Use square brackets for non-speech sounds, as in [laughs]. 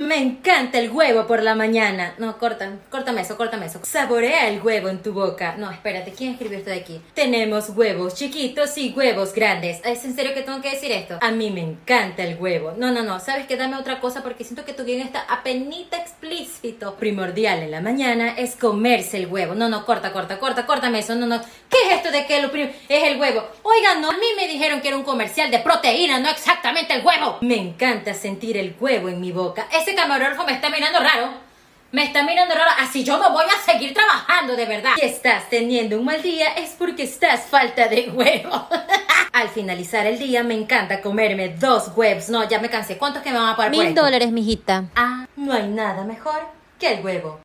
Me encanta el huevo por la mañana. No, corta, córtame eso, córtame eso. Saborea el huevo en tu boca. No, espérate, ¿quién escribió esto de aquí? Tenemos huevos chiquitos y huevos grandes. ¿Es en serio que tengo que decir esto? A mí me encanta el huevo. No, no, no, ¿sabes qué? Dame otra cosa porque siento que tu guion está apenita explícito. Primordial en la mañana es comerse el huevo. No, no, corta, corta, corta, córtame eso. No, no. ¿Qué es esto de que lo es el huevo? Oigan, no, a mí me dijeron que era un comercial de proteína, no exactamente el huevo. Me encanta sentir el huevo en mi boca. Ese camarógrafo me está mirando raro. Me está mirando raro. Así yo no voy a seguir trabajando, de verdad. Si estás teniendo un mal día es porque estás falta de huevo. [laughs] Al finalizar el día me encanta comerme dos huevos. No, ya me cansé. ¿Cuántos que me van a pagar por Mil esto? dólares, mijita. Ah, no hay nada mejor que el huevo.